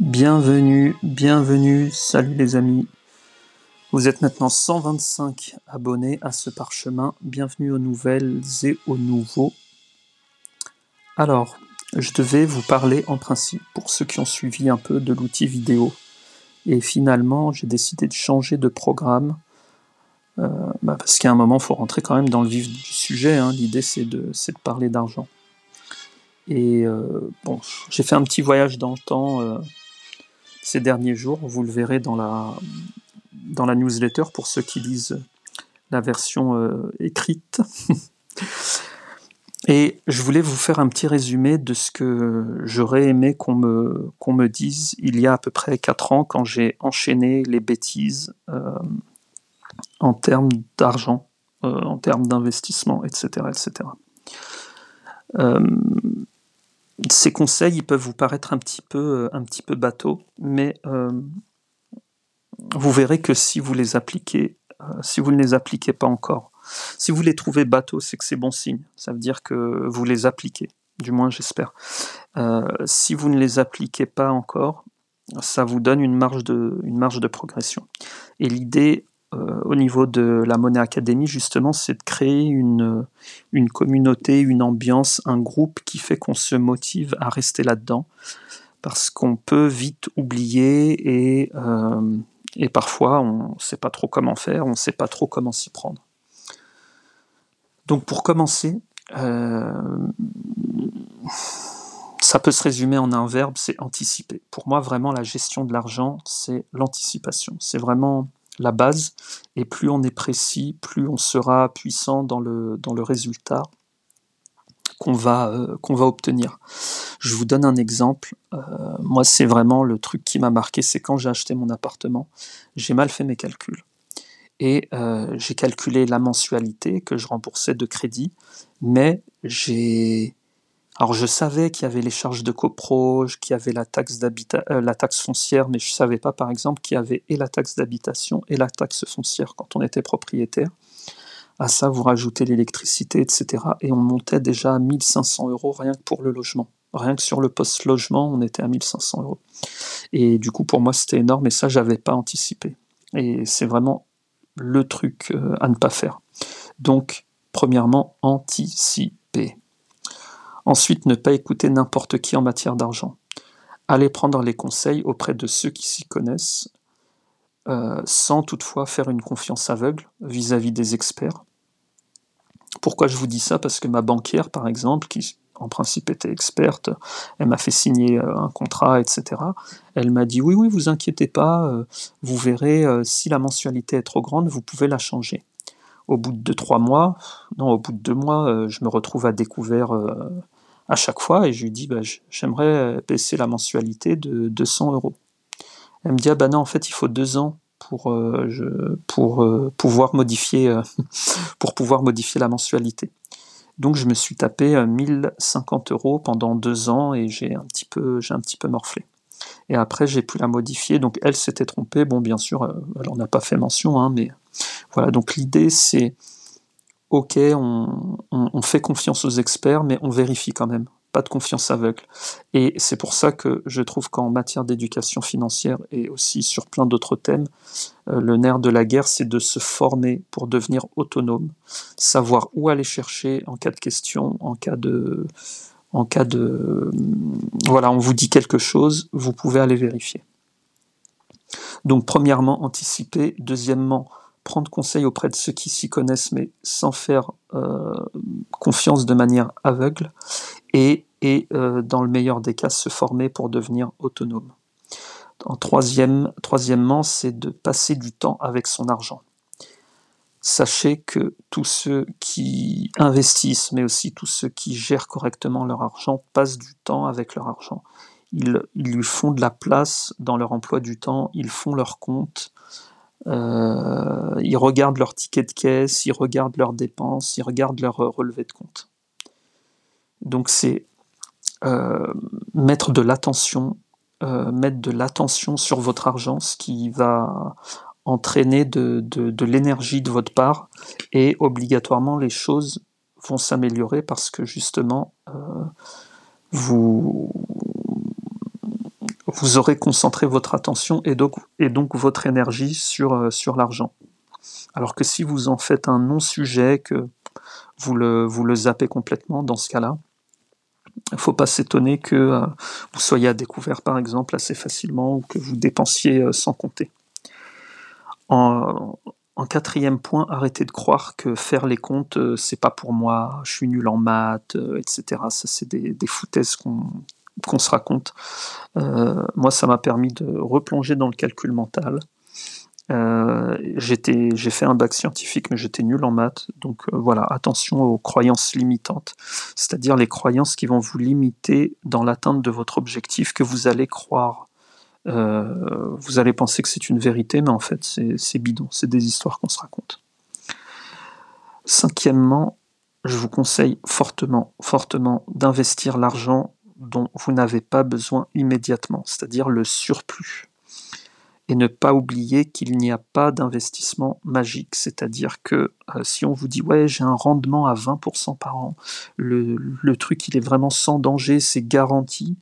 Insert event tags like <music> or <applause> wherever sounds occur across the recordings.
Bienvenue, bienvenue, salut les amis. Vous êtes maintenant 125 abonnés à ce parchemin. Bienvenue aux nouvelles et aux nouveaux. Alors, je devais vous parler en principe, pour ceux qui ont suivi un peu, de l'outil vidéo. Et finalement, j'ai décidé de changer de programme. euh, bah, parce qu'à un moment, il faut rentrer quand même dans le vif du sujet. hein. L'idée, c'est de, de parler d'argent. Et euh, bon, j'ai fait un petit voyage dans le temps euh, ces derniers jours. Vous le verrez dans la, dans la newsletter pour ceux qui lisent la version euh, écrite. <laughs> Et je voulais vous faire un petit résumé de ce que j'aurais aimé qu'on me, me dise il y a à peu près 4 ans quand j'ai enchaîné les bêtises euh, en termes d'argent, euh, en termes d'investissement, etc. etc. ces conseils, ils peuvent vous paraître un petit peu, euh, un petit peu bateaux, mais euh, vous verrez que si vous les appliquez, euh, si vous ne les appliquez pas encore, si vous les trouvez bateaux, c'est que c'est bon signe. Ça veut dire que vous les appliquez, du moins j'espère. Si vous ne les appliquez pas encore, ça vous donne une marge de, une marge de progression. Et l'idée au niveau de la Monnaie Académie, justement, c'est de créer une, une communauté, une ambiance, un groupe qui fait qu'on se motive à rester là-dedans. Parce qu'on peut vite oublier et, euh, et parfois on ne sait pas trop comment faire, on ne sait pas trop comment s'y prendre. Donc pour commencer, euh, ça peut se résumer en un verbe, c'est anticiper. Pour moi, vraiment, la gestion de l'argent, c'est l'anticipation. C'est vraiment la base. Et plus on est précis, plus on sera puissant dans le, dans le résultat qu'on va, euh, qu'on va obtenir. Je vous donne un exemple. Euh, moi, c'est vraiment le truc qui m'a marqué, c'est quand j'ai acheté mon appartement, j'ai mal fait mes calculs. Et euh, j'ai calculé la mensualité que je remboursais de crédit, mais j'ai... Alors je savais qu'il y avait les charges de copro, qu'il y avait la taxe, euh, foncière, mais je ne savais pas par exemple qu'il y avait et la taxe d'habitation et la taxe foncière quand on était propriétaire. À ça, vous rajoutez l'électricité, etc. Et on montait déjà à 1500 euros rien que pour le logement. Rien que sur le post-logement, on était à 1500 euros. Et du coup, pour moi, c'était énorme et ça, j'avais pas anticipé. Et c'est vraiment le truc euh, à ne pas faire. Donc, premièrement, anticiper. Ensuite, ne pas écouter n'importe qui en matière d'argent. Allez prendre les conseils auprès de ceux qui s'y connaissent, euh, sans toutefois faire une confiance aveugle vis-à-vis des experts. Pourquoi je vous dis ça? Parce que ma banquière, par exemple, qui en principe était experte, elle m'a fait signer euh, un contrat, etc. Elle m'a dit oui, oui, vous inquiétez pas, euh, vous verrez, si la mensualité est trop grande, vous pouvez la changer. Au bout de trois mois, non, au bout de deux mois, je me retrouve à découvert à chaque fois et je lui dis bah, j'aimerais euh, baisser la mensualité de 200 euros. Elle me dit ah bah non, en fait, il faut deux ans pour, euh, pour euh, pouvoir modifier <laughs> pour pouvoir modifier la mensualité. Donc je me suis tapé euh, 1050 euros pendant deux ans et j'ai un petit peu un petit peu morflé. Et après j'ai pu la modifier. Donc elle s'était trompée. Bon bien sûr, elle en a pas fait mention, hein, mais voilà. Donc l'idée c'est ok, on, fait confiance aux experts, mais on vérifie quand même. Pas de confiance aveugle. Et c'est pour ça que je trouve qu'en matière d'éducation financière et aussi sur plein d'autres thèmes, euh, le nerf de la guerre, c'est de se former pour devenir autonome, savoir où aller chercher en cas de question, en cas de, en cas de, voilà, on vous dit quelque chose, vous pouvez aller vérifier. Donc, premièrement, anticiper. Deuxièmement, prendre conseil auprès de ceux qui s'y connaissent, mais sans faire euh, confiance de manière aveugle. Et, et euh, dans le meilleur des cas, se former pour devenir autonome. En troisième, troisièmement, c'est de passer du temps avec son argent. Sachez que tous ceux qui investissent, mais aussi tous ceux qui gèrent correctement leur argent, passent du temps avec leur argent. Ils, ils lui font de la place dans leur emploi du temps, ils font leur compte, euh, ils regardent leur ticket de caisse, ils regardent leurs dépenses, ils regardent leur euh, relevé de compte. Donc c'est euh, mettre de l'attention, mettre de l'attention sur votre argent, ce qui va entraîner de, l'énergie de votre part et obligatoirement les choses vont s'améliorer parce que justement vous vous aurez concentré votre attention et donc, votre énergie sur, euh, sur l'argent. Alors que si vous en faites un non-sujet, que vous le, vous le zappez complètement, dans ce cas-là, il ne faut pas s'étonner que euh, vous soyez à découvert, par exemple, assez facilement ou que vous dépensiez euh, sans compter. En, quatrième point, arrêtez de croire que faire les comptes, c'est pas pour moi, je suis nul en maths, etc. Ça, c'est des foutaises qu'on qu'on se raconte. Euh, moi, ça m'a permis de replonger dans le calcul mental. Euh, j'ai fait un bac scientifique, mais j'étais nul en maths. Donc euh, voilà, attention aux croyances limitantes, c'est-à-dire les croyances qui vont vous limiter dans l'atteinte de votre objectif que vous allez croire. vous allez penser que c'est une vérité, mais en fait, c'est bidon, c'est des histoires qu'on se raconte. Cinquièmement, je vous conseille fortement, fortement d'investir l'argent dont vous n'avez pas besoin immédiatement, c'est-à-dire le surplus. Et ne pas oublier qu'il n'y a pas d'investissement magique, c'est-à-dire que euh, si on vous dit ouais j'ai un rendement à 20% par an, le, truc il est vraiment sans danger, c'est garanti,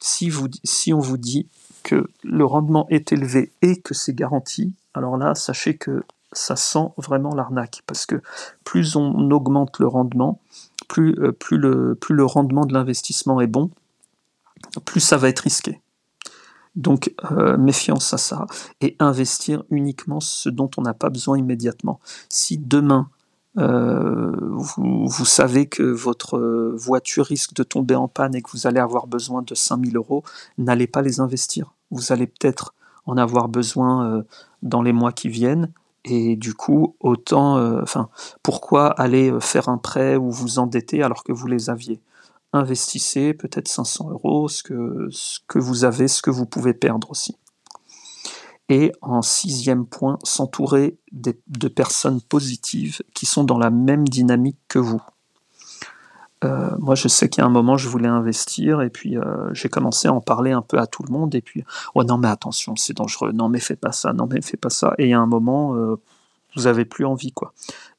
si, vous, si on vous dit que le rendement est élevé et que c'est garanti, alors là sachez que ça sent vraiment l'arnaque, parce que plus on augmente le rendement, plus, euh, plus, le, plus le rendement de l'investissement est bon, plus ça va être risqué. Donc euh, méfiance à ça et investir uniquement ce dont on n'a pas besoin immédiatement. Si demain euh, vous, savez que votre voiture risque de tomber en panne et que vous allez avoir besoin de 5000 euros, n'allez pas les investir. Vous allez peut-être en avoir besoin euh, dans les mois qui viennent et du coup, autant, enfin, pourquoi aller faire un prêt ou vous endetter alors que vous les aviez? Investissez peut-être 500 euros, ce que, vous avez, ce que vous pouvez perdre aussi. Et en sixième point, s'entourer de personnes positives qui sont dans la même dynamique que vous. Euh, moi, je sais a un moment, je voulais investir et puis euh, j'ai commencé à en parler un peu à tout le monde. Et puis, oh non, mais attention, c'est dangereux. Non, mais fais pas ça. Non, mais fais pas ça. Et a un moment, euh, vous avez plus envie, quoi.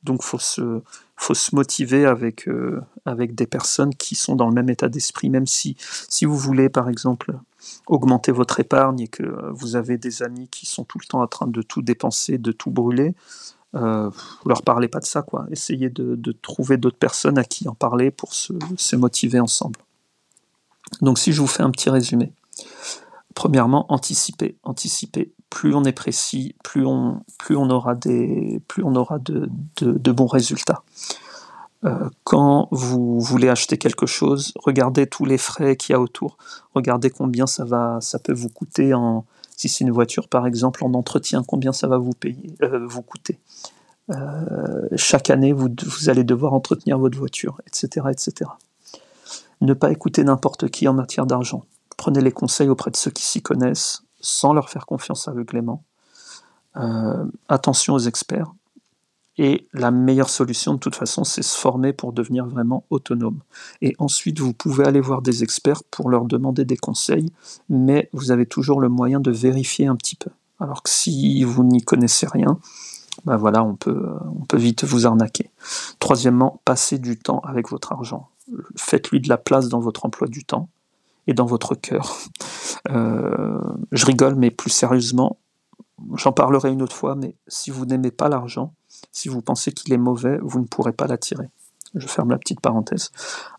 Donc, faut se, faut se motiver avec, euh, avec des personnes qui sont dans le même état d'esprit, même si, si vous voulez, par exemple, augmenter votre épargne et que vous avez des amis qui sont tout le temps en train de tout dépenser, de tout brûler, euh, leur parlez pas de ça, quoi. Essayez de, de trouver d'autres personnes à qui en parler pour se, se motiver ensemble. Donc si je vous fais un petit résumé. Premièrement, anticiper. Anticiper. Plus on est précis, plus on, aura, de, bons résultats. Euh, quand vous voulez acheter quelque chose, regardez tous les frais qu'il y a autour. Regardez combien ça, va, ça peut vous coûter si c'est une voiture par exemple, en entretien, combien ça va vous euh, coûter. Euh, chaque année, vous, vous, allez devoir entretenir votre voiture, etc., etc. Ne pas écouter n'importe qui en matière d'argent. Prenez les conseils auprès de ceux qui s'y connaissent, sans leur faire confiance aveuglément. Euh, attention aux experts. Et la meilleure solution, de toute façon, c'est se former pour devenir vraiment autonome. Et ensuite, vous pouvez aller voir des experts pour leur demander des conseils, mais vous avez toujours le moyen de vérifier un petit peu. Alors que si vous n'y connaissez rien, ben voilà, on peut, on peut vite vous arnaquer. Troisièmement, passez du temps avec votre argent. Faites-lui de la place dans votre emploi du temps et dans votre cœur. Euh, je rigole, mais plus sérieusement, j'en parlerai une autre fois, mais si vous n'aimez pas l'argent, si vous pensez qu'il est mauvais, vous ne pourrez pas l'attirer. Je ferme la petite parenthèse.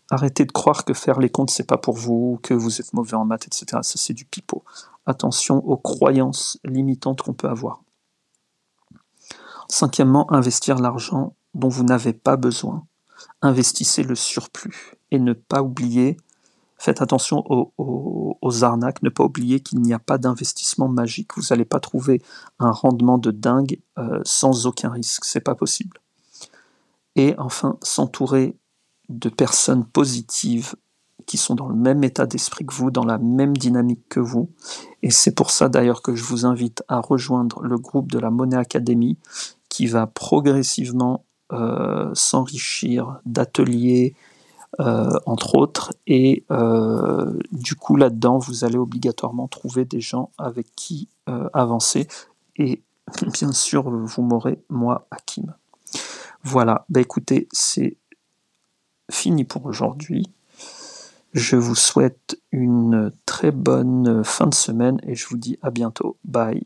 Arrêtez de croire que faire les comptes, c'est pas pour vous, que vous êtes mauvais en maths, etc. Ça, c'est du pipeau. Attention aux croyances limitantes qu'on peut avoir. Cinquièmement, investir l'argent dont vous n'avez pas besoin. Investissez le surplus et ne pas oublier Faites attention aux, arnaques, ne pas oublier qu'il n'y a pas d'investissement magique. Vous n'allez pas trouver un rendement de dingue euh, sans aucun risque, c'est pas possible. Et enfin, s'entourer de personnes positives qui sont dans le même état d'esprit que vous, dans la même dynamique que vous. Et c'est pour ça d'ailleurs que je vous invite à rejoindre le groupe de la Monnaie Academy qui va progressivement euh, s'enrichir d'ateliers, entre autres. Et euh, du coup, là-dedans, vous allez obligatoirement trouver des gens avec qui euh, avancer. Et <laughs> bien sûr, vous m'aurez, moi, Hakim. Voilà, bah écoutez, c'est fini pour aujourd'hui. Je vous souhaite une très bonne fin de semaine et je vous dis à bientôt. Bye.